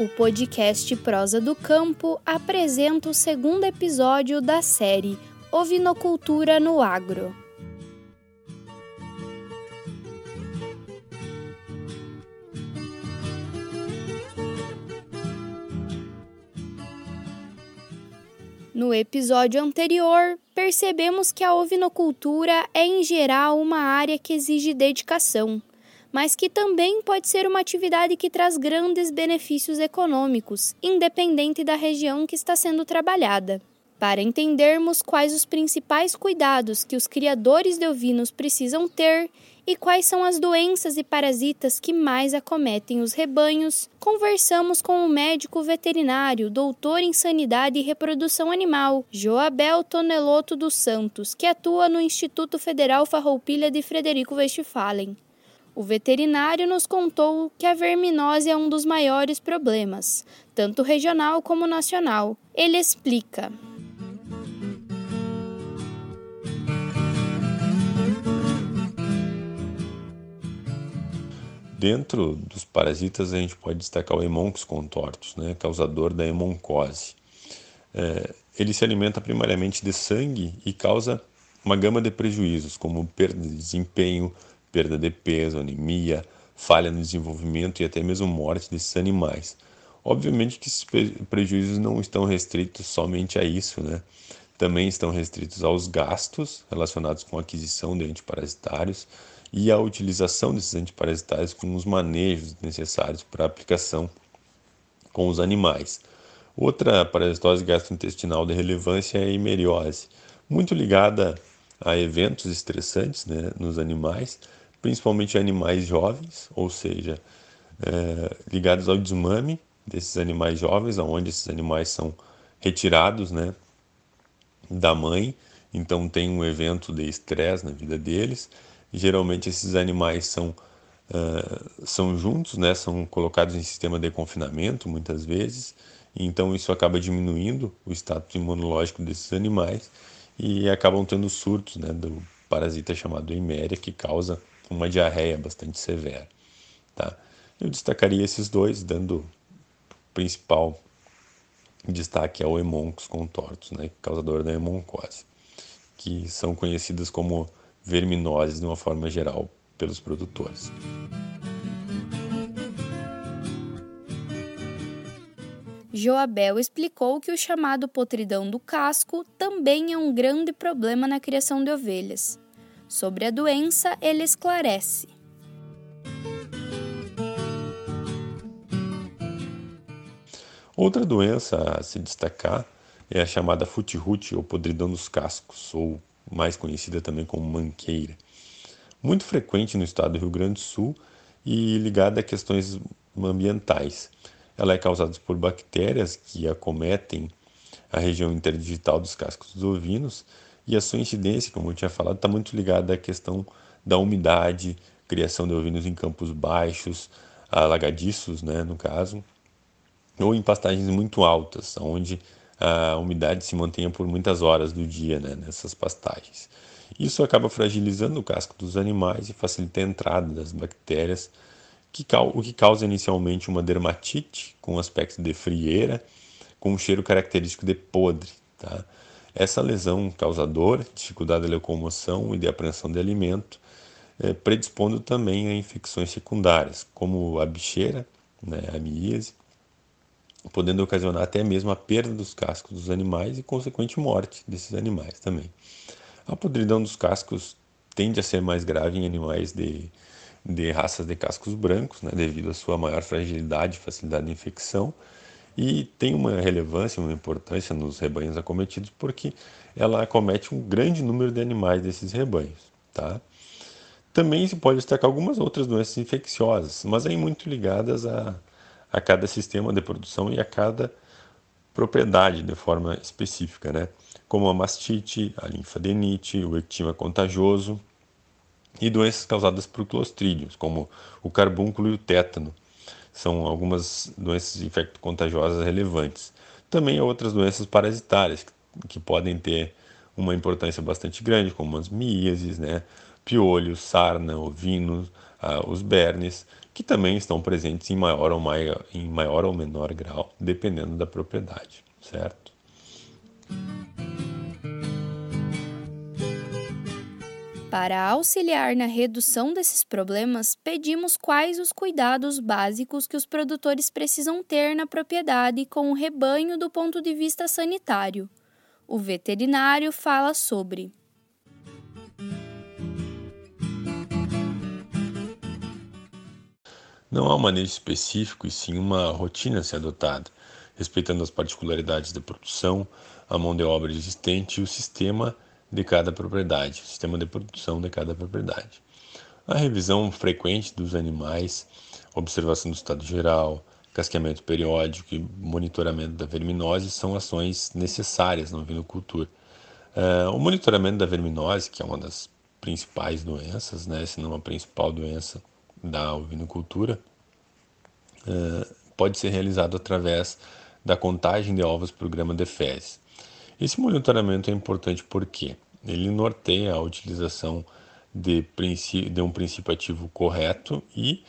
O podcast Prosa do Campo apresenta o segundo episódio da série Ovinocultura no Agro. No episódio anterior, percebemos que a ovinocultura é, em geral, uma área que exige dedicação mas que também pode ser uma atividade que traz grandes benefícios econômicos, independente da região que está sendo trabalhada. Para entendermos quais os principais cuidados que os criadores de ovinos precisam ter e quais são as doenças e parasitas que mais acometem os rebanhos, conversamos com o médico veterinário, doutor em sanidade e reprodução animal, Joabel Toneloto dos Santos, que atua no Instituto Federal Farroupilha de Frederico Westphalen. O veterinário nos contou que a verminose é um dos maiores problemas, tanto regional como nacional. Ele explica. Dentro dos parasitas, a gente pode destacar o Hemonx contortus, né, causador da hemoncose. É, ele se alimenta primariamente de sangue e causa uma gama de prejuízos, como perda de desempenho, perda de peso, anemia, falha no desenvolvimento e até mesmo morte desses animais. Obviamente que esses prejuízos não estão restritos somente a isso, né? Também estão restritos aos gastos relacionados com a aquisição de antiparasitários e a utilização desses antiparasitários com os manejos necessários para aplicação com os animais. Outra parasitose gastrointestinal de relevância é a hemeriose, muito ligada a eventos estressantes né, nos animais, principalmente animais jovens, ou seja, é, ligados ao desmame desses animais jovens, onde esses animais são retirados né, da mãe, então tem um evento de estresse na vida deles. Geralmente esses animais são, uh, são juntos, né, são colocados em sistema de confinamento muitas vezes, então isso acaba diminuindo o status imunológico desses animais e acabam tendo surtos né, do parasita chamado Iméria, que causa uma diarreia bastante severa. Tá? Eu destacaria esses dois, dando principal destaque ao Hemoncus contortus, né, causador da hemoncose, que são conhecidas como verminoses de uma forma geral pelos produtores. Joabel explicou que o chamado potridão do casco também é um grande problema na criação de ovelhas. Sobre a doença, ele esclarece. Outra doença a se destacar é a chamada futirute ou podridão dos cascos, ou mais conhecida também como manqueira. Muito frequente no estado do Rio Grande do Sul e ligada a questões ambientais. Ela é causada por bactérias que acometem a região interdigital dos cascos dos ovinos e a sua incidência, como eu tinha falado, está muito ligada à questão da umidade, criação de ovinos em campos baixos, alagadiços, né, no caso, ou em pastagens muito altas, onde a umidade se mantenha por muitas horas do dia né, nessas pastagens. Isso acaba fragilizando o casco dos animais e facilita a entrada das bactérias, que, o que causa inicialmente uma dermatite com aspecto de frieira, com um cheiro característico de podre. Tá? Essa lesão causadora, dificuldade de locomoção e de apreensão de alimento, é, predispondo também a infecções secundárias, como a bicheira, né, a miíase, podendo ocasionar até mesmo a perda dos cascos dos animais e consequente morte desses animais também. A podridão dos cascos tende a ser mais grave em animais de, de raças de cascos brancos, né, devido à sua maior fragilidade e facilidade de infecção, e tem uma relevância, uma importância nos rebanhos acometidos porque ela acomete um grande número de animais desses rebanhos, tá? Também se pode destacar algumas outras doenças infecciosas, mas aí muito ligadas a, a cada sistema de produção e a cada propriedade de forma específica, né? Como a mastite, a linfadenite, o ectima contagioso e doenças causadas por clostrídios, como o carbúnculo e o tétano são algumas doenças infecto-contagiosas relevantes. Também há outras doenças parasitárias que podem ter uma importância bastante grande, como as miíases, né, piolhos, sarna, ovinos, uh, os bernes, que também estão presentes em maior, ou maior, em maior ou menor grau, dependendo da propriedade, certo? Para auxiliar na redução desses problemas, pedimos quais os cuidados básicos que os produtores precisam ter na propriedade com o rebanho do ponto de vista sanitário. O veterinário fala sobre. Não há um manejo específico e sim uma rotina a ser adotada, respeitando as particularidades da produção, a mão de obra existente e o sistema de cada propriedade, o sistema de produção de cada propriedade. A revisão frequente dos animais, observação do estado geral, casqueamento periódico e monitoramento da verminose são ações necessárias na ovinocultura. Uh, o monitoramento da verminose, que é uma das principais doenças, né, se não a principal doença da ovinocultura, uh, pode ser realizado através da contagem de ovos por grama de fezes. Esse monitoramento é importante porque ele norteia a utilização de, de um princípio ativo correto e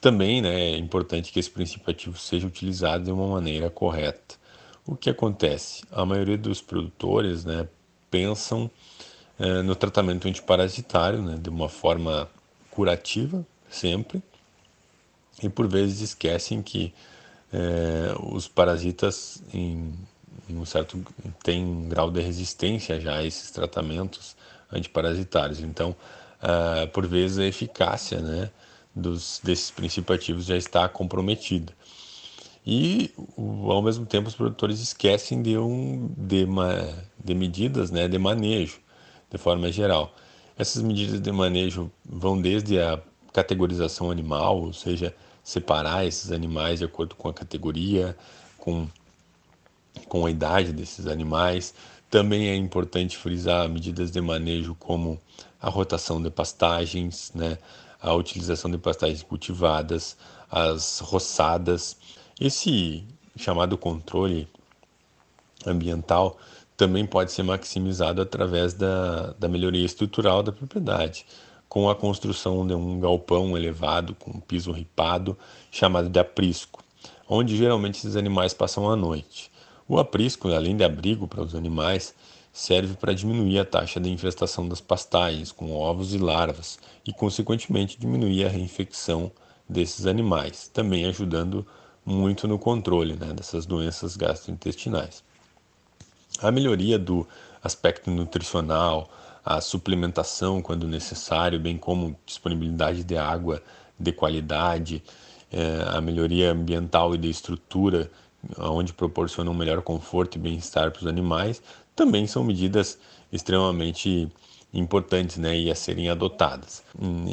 também né, é importante que esse princípio ativo seja utilizado de uma maneira correta. O que acontece? A maioria dos produtores né, pensam eh, no tratamento antiparasitário né, de uma forma curativa, sempre, e por vezes esquecem que eh, os parasitas em um certo tem um grau de resistência já a esses tratamentos antiparasitários. Então, uh, por vezes a eficácia, né, dos desses princípios ativos já está comprometida. E ao mesmo tempo os produtores esquecem de um de, uma, de medidas, né, de manejo, de forma geral. Essas medidas de manejo vão desde a categorização animal, ou seja, separar esses animais de acordo com a categoria, com com a idade desses animais. Também é importante frisar medidas de manejo como a rotação de pastagens, né, a utilização de pastagens cultivadas, as roçadas. Esse chamado controle ambiental também pode ser maximizado através da, da melhoria estrutural da propriedade, com a construção de um galpão elevado com piso ripado, chamado de aprisco, onde geralmente esses animais passam a noite. O aprisco, além de abrigo para os animais, serve para diminuir a taxa de infestação das pastagens com ovos e larvas e, consequentemente, diminuir a reinfecção desses animais, também ajudando muito no controle né, dessas doenças gastrointestinais. A melhoria do aspecto nutricional, a suplementação quando necessário, bem como disponibilidade de água de qualidade, eh, a melhoria ambiental e de estrutura onde proporcionam um melhor conforto e bem-estar para os animais, também são medidas extremamente importantes né, e a serem adotadas.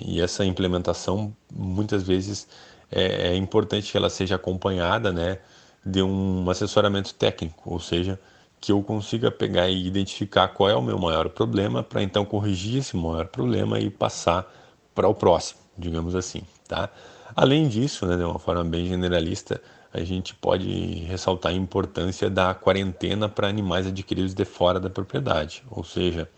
E essa implementação, muitas vezes, é, é importante que ela seja acompanhada né, de um assessoramento técnico, ou seja, que eu consiga pegar e identificar qual é o meu maior problema para então corrigir esse maior problema e passar para o próximo, digamos assim, tá? Além disso, né, de uma forma bem generalista, a gente pode ressaltar a importância da quarentena para animais adquiridos de fora da propriedade, ou seja,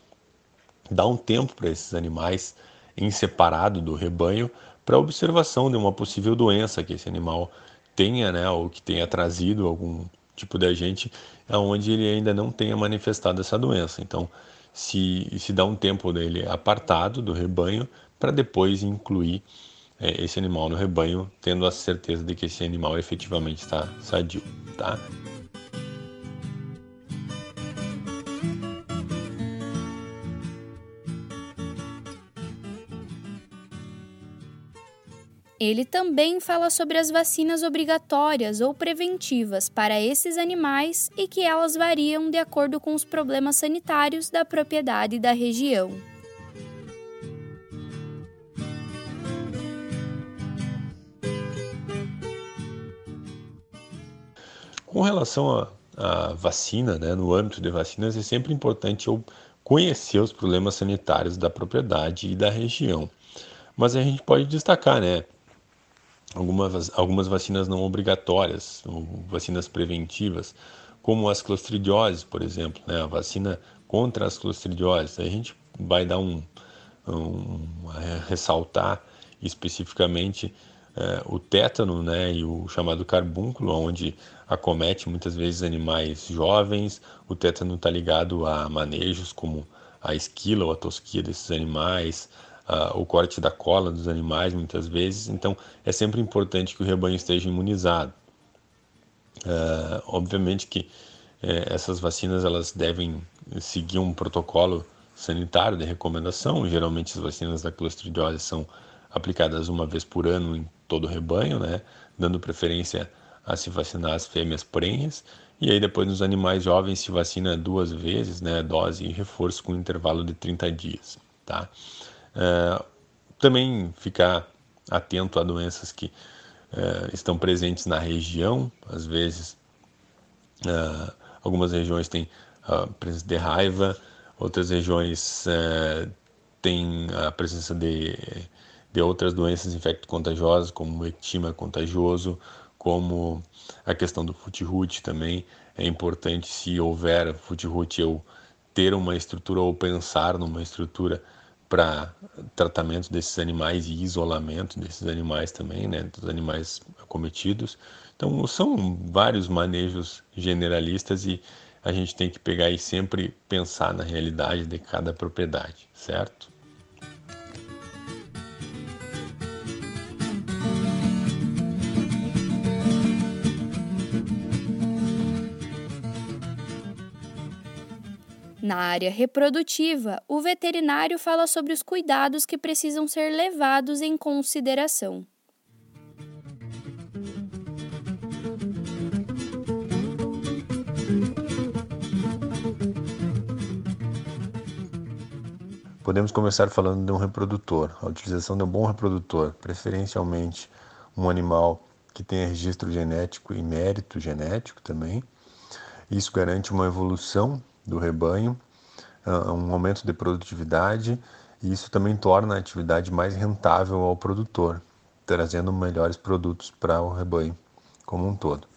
dar um tempo para esses animais em separado do rebanho para observação de uma possível doença que esse animal tenha, né, ou que tenha trazido algum tipo de agente aonde ele ainda não tenha manifestado essa doença. Então, se, se dá um tempo dele apartado do rebanho para depois incluir é, esse animal no rebanho, tendo a certeza de que esse animal efetivamente está sadio, tá? Ele também fala sobre as vacinas obrigatórias ou preventivas para esses animais e que elas variam de acordo com os problemas sanitários da propriedade da região. Com relação à vacina, né, no âmbito de vacinas, é sempre importante eu conhecer os problemas sanitários da propriedade e da região. Mas a gente pode destacar, né, algumas, algumas vacinas não obrigatórias, vacinas preventivas, como as clostridioses, por exemplo, né, a vacina contra as clostridioses. A gente vai dar um, um ressaltar especificamente é, o tétano né, e o chamado carbúnculo, onde acomete muitas vezes animais jovens. O tétano está ligado a manejos como a esquila ou a tosquia desses animais, a, o corte da cola dos animais muitas vezes. Então é sempre importante que o rebanho esteja imunizado. É, obviamente que é, essas vacinas elas devem seguir um protocolo sanitário de recomendação. Geralmente as vacinas da clostridiose são aplicadas uma vez por ano em todo o rebanho, né, dando preferência a se vacinar as fêmeas prenhas. E aí depois nos animais jovens se vacina duas vezes, né, dose e reforço com intervalo de 30 dias, tá? É, também ficar atento a doenças que é, estão presentes na região, às vezes é, algumas regiões têm a presença de raiva, outras regiões têm a presença de de outras doenças infecto-contagiosas, como o ectima contagioso, como a questão do footroot também. É importante, se houver footroot, eu ter uma estrutura ou pensar numa estrutura para tratamento desses animais e isolamento desses animais também, né, dos animais acometidos. Então, são vários manejos generalistas e a gente tem que pegar e sempre pensar na realidade de cada propriedade, certo? Na área reprodutiva, o veterinário fala sobre os cuidados que precisam ser levados em consideração. Podemos começar falando de um reprodutor. A utilização de um bom reprodutor, preferencialmente um animal que tenha registro genético e mérito genético também. Isso garante uma evolução do rebanho, ah, um aumento de produtividade e isso também torna a atividade mais rentável ao produtor, trazendo melhores produtos para o rebanho como um todo.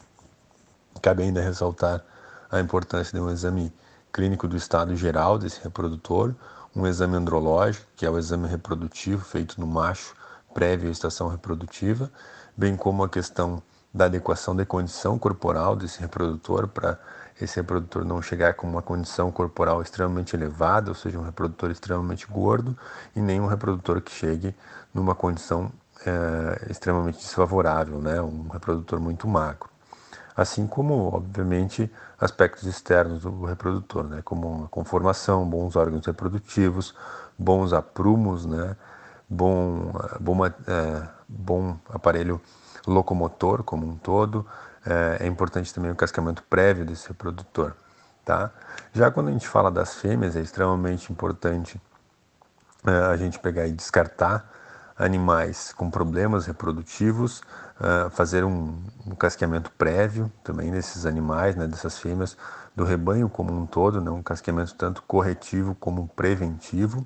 Cabe ainda ressaltar a importância de um exame clínico do estado geral desse reprodutor, um exame andrológico, que é o exame reprodutivo feito no macho prévio à estação reprodutiva, bem como a questão da adequação da condição corporal desse reprodutor para esse reprodutor não chegar com uma condição corporal extremamente elevada, ou seja, um reprodutor extremamente gordo, e nem um reprodutor que chegue numa condição é, extremamente desfavorável, né? um reprodutor muito magro. Assim como, obviamente, aspectos externos do reprodutor, né? como a conformação, bons órgãos reprodutivos, bons aprumos, né? bom, bom, é, bom aparelho locomotor como um todo, é, é importante também o cascamento prévio desse reprodutor. Tá? Já quando a gente fala das fêmeas, é extremamente importante é, a gente pegar e descartar animais com problemas reprodutivos, uh, fazer um, um, casqueamento prévio também desses animais, né, dessas fêmeas, do rebanho como um todo, né, um casqueamento tanto corretivo como preventivo,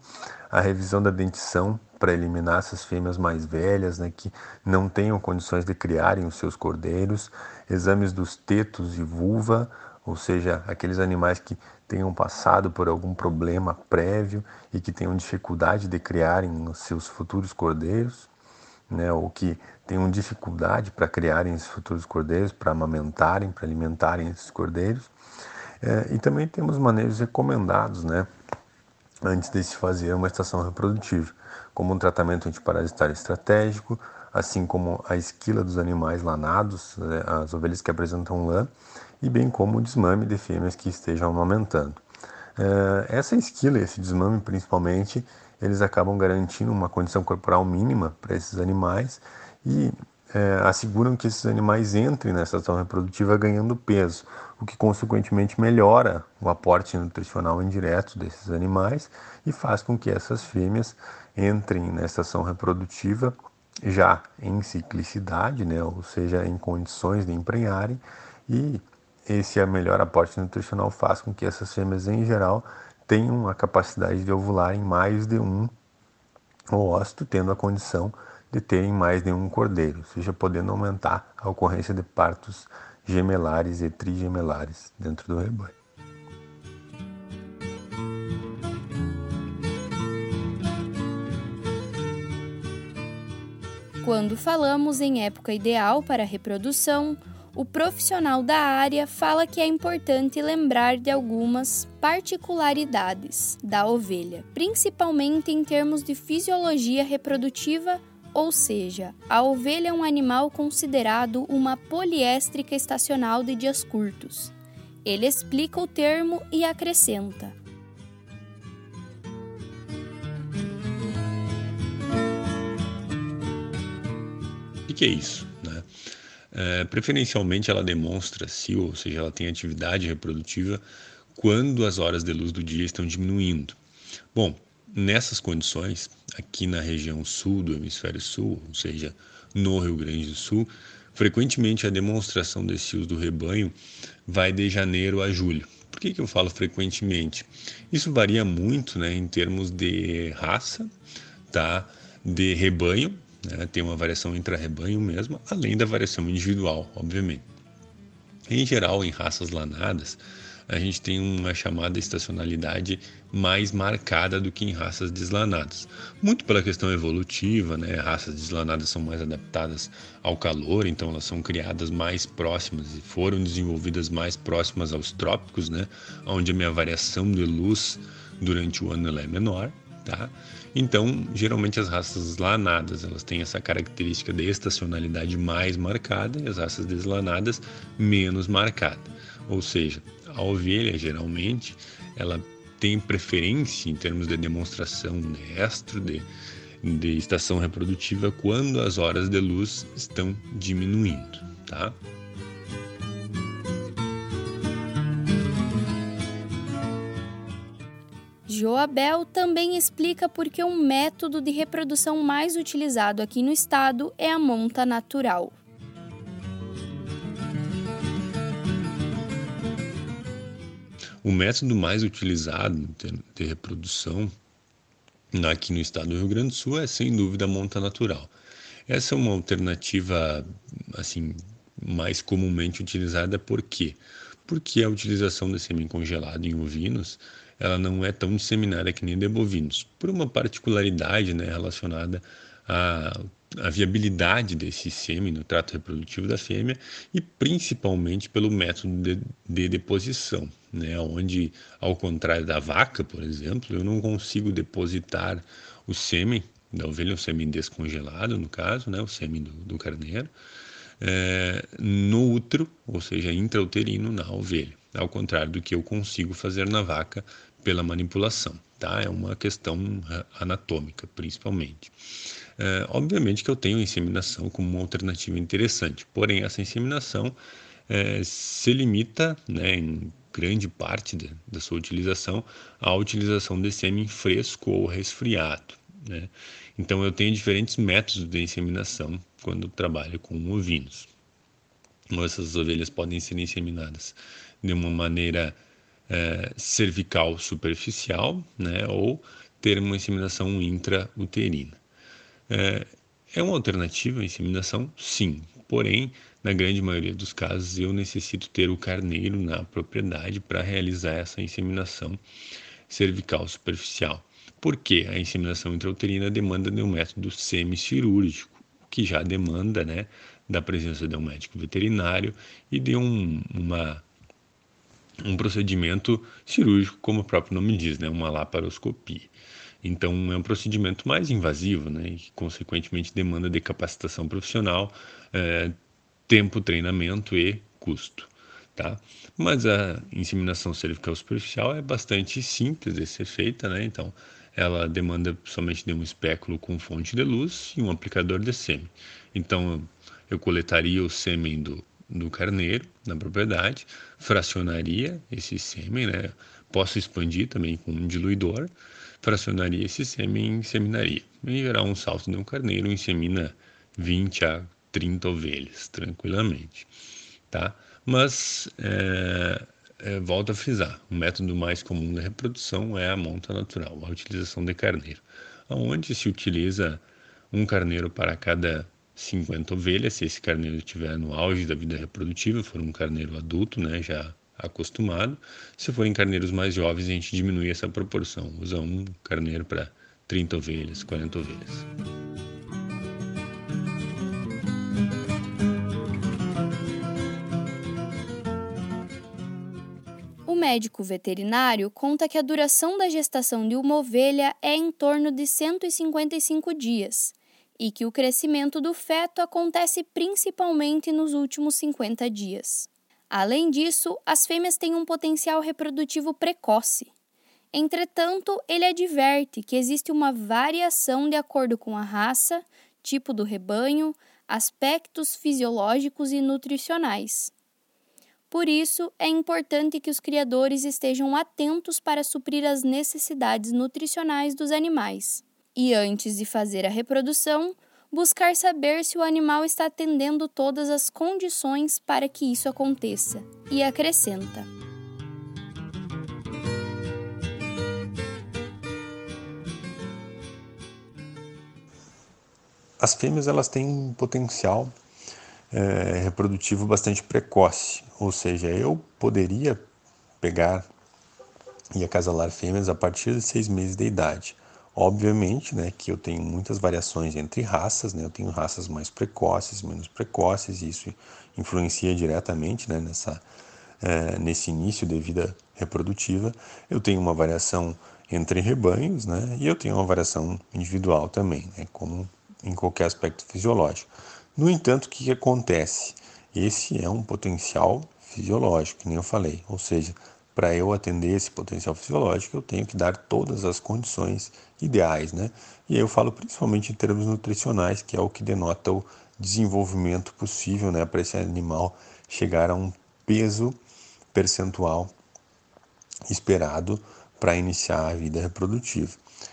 a revisão da dentição para eliminar essas fêmeas mais velhas, né, que não tenham condições de criarem os seus cordeiros, exames dos tetos e vulva, ou seja, aqueles animais que tenham passado por algum problema prévio e que tenham dificuldade de criarem os seus futuros cordeiros, né, ou que tenham dificuldade para criarem esses futuros cordeiros, para amamentarem, para alimentarem esses cordeiros. É, e também temos manejos recomendados, né, antes de se fazer uma estação reprodutiva, como um tratamento antiparasitário estratégico, assim como a esquila dos animais lanados, né, as ovelhas que apresentam lã, e bem como o desmame de fêmeas que estejam amamentando. É, essa esquila, esse desmame principalmente, eles acabam garantindo uma condição corporal mínima para esses animais e é, asseguram que esses animais entrem nessa estação reprodutiva ganhando peso, o que consequentemente melhora o aporte nutricional indireto desses animais e faz com que essas fêmeas entrem na estação reprodutiva já em ciclicidade, né, ou seja, em condições de emprenharem, e esse melhor aporte nutricional faz com que essas fêmeas em geral tenham a capacidade de ovular em mais de um ócito, tendo a condição de terem mais de um cordeiro, seja, podendo aumentar a ocorrência de partos gemelares e trigemelares dentro do rebanho. Quando falamos em época ideal para reprodução, o profissional da área fala que é importante lembrar de algumas particularidades da ovelha, principalmente em termos de fisiologia reprodutiva, ou seja, a ovelha é um animal considerado uma poliéstrica estacional de dias curtos. Ele explica o termo e acrescenta: O que é isso? É, preferencialmente ela demonstra se, ou seja, ela tem atividade reprodutiva quando as horas de luz do dia estão diminuindo. Bom, nessas condições, aqui na região sul do hemisfério sul, ou seja, no Rio Grande do Sul, frequentemente a demonstração desse uso do rebanho vai de janeiro a julho. Por que, que eu falo frequentemente? Isso varia muito né, em termos de raça, tá? de rebanho, né? Tem uma variação intra-rebanho mesmo, além da variação individual, obviamente. Em geral, em raças lanadas, a gente tem uma chamada estacionalidade mais marcada do que em raças deslanadas. Muito pela questão evolutiva, né? Raças deslanadas são mais adaptadas ao calor, então elas são criadas mais próximas e foram desenvolvidas mais próximas aos trópicos, né? Onde a minha variação de luz durante o ano é menor, tá? Então, geralmente as raças lanadas, elas têm essa característica de estacionalidade mais marcada e as raças deslanadas menos marcada. Ou seja, a ovelha geralmente ela tem preferência em termos de demonstração de estro, de, de estação reprodutiva, quando as horas de luz estão diminuindo, tá? Joabel também explica por que o um método de reprodução mais utilizado aqui no estado é a monta natural. O método mais utilizado de reprodução aqui no estado do Rio Grande do Sul é sem dúvida a monta natural. Essa é uma alternativa assim mais comumente utilizada por quê? Porque a utilização de sêmen congelado em ovinos ela não é tão disseminada que nem de bovinos, por uma particularidade né, relacionada à, à viabilidade desse sêmen no trato reprodutivo da fêmea e principalmente pelo método de, de deposição, né, onde, ao contrário da vaca, por exemplo, eu não consigo depositar o sêmen da ovelha, o sêmen descongelado, no caso, né, o sêmen do, do carneiro, é, no útero, ou seja, intrauterino na ovelha, ao contrário do que eu consigo fazer na vaca pela manipulação, tá? É uma questão anatômica, principalmente. É, obviamente que eu tenho inseminação como uma alternativa interessante, porém essa inseminação é, se limita, né, em grande parte de, da sua utilização, à utilização de sêmen fresco ou resfriado. Né? Então eu tenho diferentes métodos de inseminação quando trabalho com ovinos. Essas ovelhas podem ser inseminadas de uma maneira é, cervical superficial, né, ou ter uma inseminação intrauterina. É, é uma alternativa a inseminação? Sim, porém, na grande maioria dos casos, eu necessito ter o carneiro na propriedade para realizar essa inseminação cervical superficial. Porque a inseminação intrauterina demanda de um método semicirúrgico, que já demanda né, da presença de um médico veterinário e de um, uma um procedimento cirúrgico, como o próprio nome diz, né, uma laparoscopia. Então, é um procedimento mais invasivo, né, e que, consequentemente, demanda de capacitação profissional, é, tempo, treinamento e custo. Tá? Mas a inseminação cervical superficial é bastante simples de ser feita, né? então ela demanda somente de um espéculo com fonte de luz e um aplicador de sêmen. Então, eu coletaria o sêmen do do carneiro na propriedade, fracionaria esse sêmen, né? Posso expandir também com um diluidor, fracionaria esse sêmen e inseminaria. Em geral, um salto de um carneiro insemina 20 a 30 ovelhas, tranquilamente, tá? Mas, é, é, volto a frisar, o método mais comum da reprodução é a monta natural, a utilização de carneiro, onde se utiliza um carneiro para cada 50 ovelhas, se esse carneiro estiver no auge da vida reprodutiva, for um carneiro adulto, né, já acostumado. Se forem carneiros mais jovens, a gente diminui essa proporção, usa um carneiro para 30 ovelhas, 40 ovelhas. O médico veterinário conta que a duração da gestação de uma ovelha é em torno de 155 dias e que o crescimento do feto acontece principalmente nos últimos 50 dias. Além disso, as fêmeas têm um potencial reprodutivo precoce. Entretanto, ele adverte que existe uma variação de acordo com a raça, tipo do rebanho, aspectos fisiológicos e nutricionais. Por isso, é importante que os criadores estejam atentos para suprir as necessidades nutricionais dos animais. E antes de fazer a reprodução, buscar saber se o animal está atendendo todas as condições para que isso aconteça. E acrescenta: As fêmeas elas têm um potencial é, reprodutivo bastante precoce, ou seja, eu poderia pegar e acasalar fêmeas a partir de seis meses de idade. Obviamente, né, que eu tenho muitas variações entre raças, né, eu tenho raças mais precoces, menos precoces, e isso influencia diretamente né, nessa, é, nesse início de vida reprodutiva. Eu tenho uma variação entre rebanhos, né, e eu tenho uma variação individual também, né, como em qualquer aspecto fisiológico. No entanto, o que, acontece? Esse é um potencial fisiológico, que nem eu falei, ou seja, para eu atender esse potencial fisiológico, eu tenho que dar todas as condições ideais, né? E aí eu falo principalmente em termos nutricionais, que é o que denota o desenvolvimento possível, né, para esse animal chegar a um peso percentual esperado para iniciar a vida reprodutiva.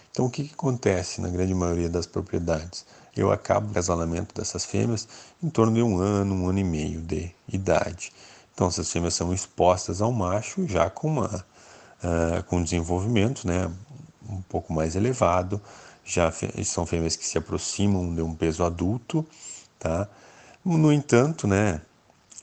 Então, o que, que acontece na grande maioria das propriedades? Eu acabo o acasalamento dessas fêmeas em torno de um ano, um ano e meio de idade. Então, essas fêmeas são expostas ao macho já com uma uh, com desenvolvimento, né, um pouco mais elevado. Já são fêmeas que se aproximam de um peso adulto, tá? No entanto, né,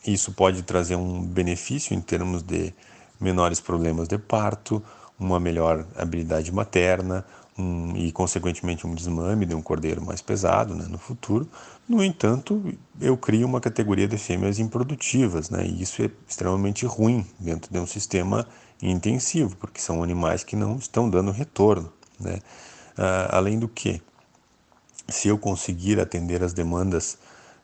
isso pode trazer um benefício em termos de menores problemas de parto, uma melhor habilidade materna, um, e, consequentemente, um desmame de um cordeiro mais pesado né, no futuro. No entanto, eu crio uma categoria de fêmeas improdutivas, né, e isso é extremamente ruim dentro de um sistema intensivo, porque são animais que não estão dando retorno. Né. Ah, além do que, se eu conseguir atender as demandas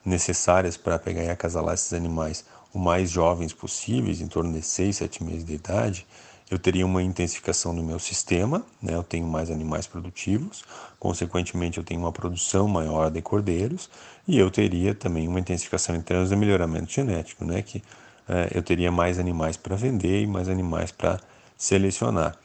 necessárias para pegar e acasalar esses animais o mais jovens possíveis, em torno de 6, 7 meses de idade, eu teria uma intensificação do meu sistema, né? eu tenho mais animais produtivos, consequentemente eu tenho uma produção maior de cordeiros e eu teria também uma intensificação em termos de melhoramento genético, né? que é, eu teria mais animais para vender e mais animais para selecionar.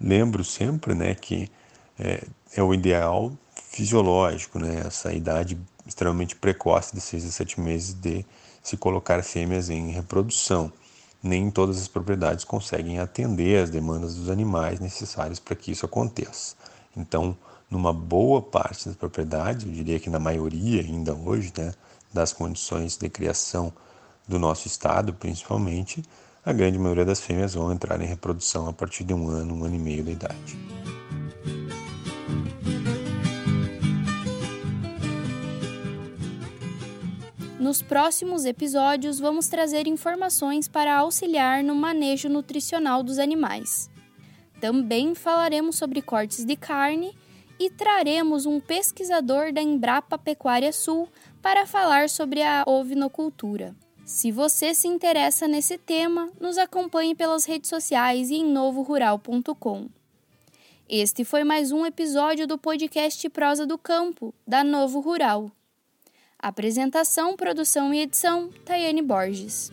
Lembro sempre né, que é, é o ideal fisiológico, né? essa idade extremamente precoce de 6 a 7 meses de se colocar fêmeas em reprodução nem todas as propriedades conseguem atender às demandas dos animais necessárias para que isso aconteça. Então, numa boa parte das propriedades, eu diria que na maioria ainda hoje, né, das condições de criação do nosso estado, principalmente, a grande maioria das fêmeas vão entrar em reprodução a partir de um ano, um ano e meio da idade. Nos próximos episódios, vamos trazer informações para auxiliar no manejo nutricional dos animais. Também falaremos sobre cortes de carne e traremos um pesquisador da Embrapa Pecuária Sul para falar sobre a ovinocultura. Se você se interessa nesse tema, nos acompanhe pelas redes sociais e em novorural.com. Este foi mais um episódio do podcast Prosa do Campo, da Novo Rural. Apresentação, produção e edição: Tayane Borges.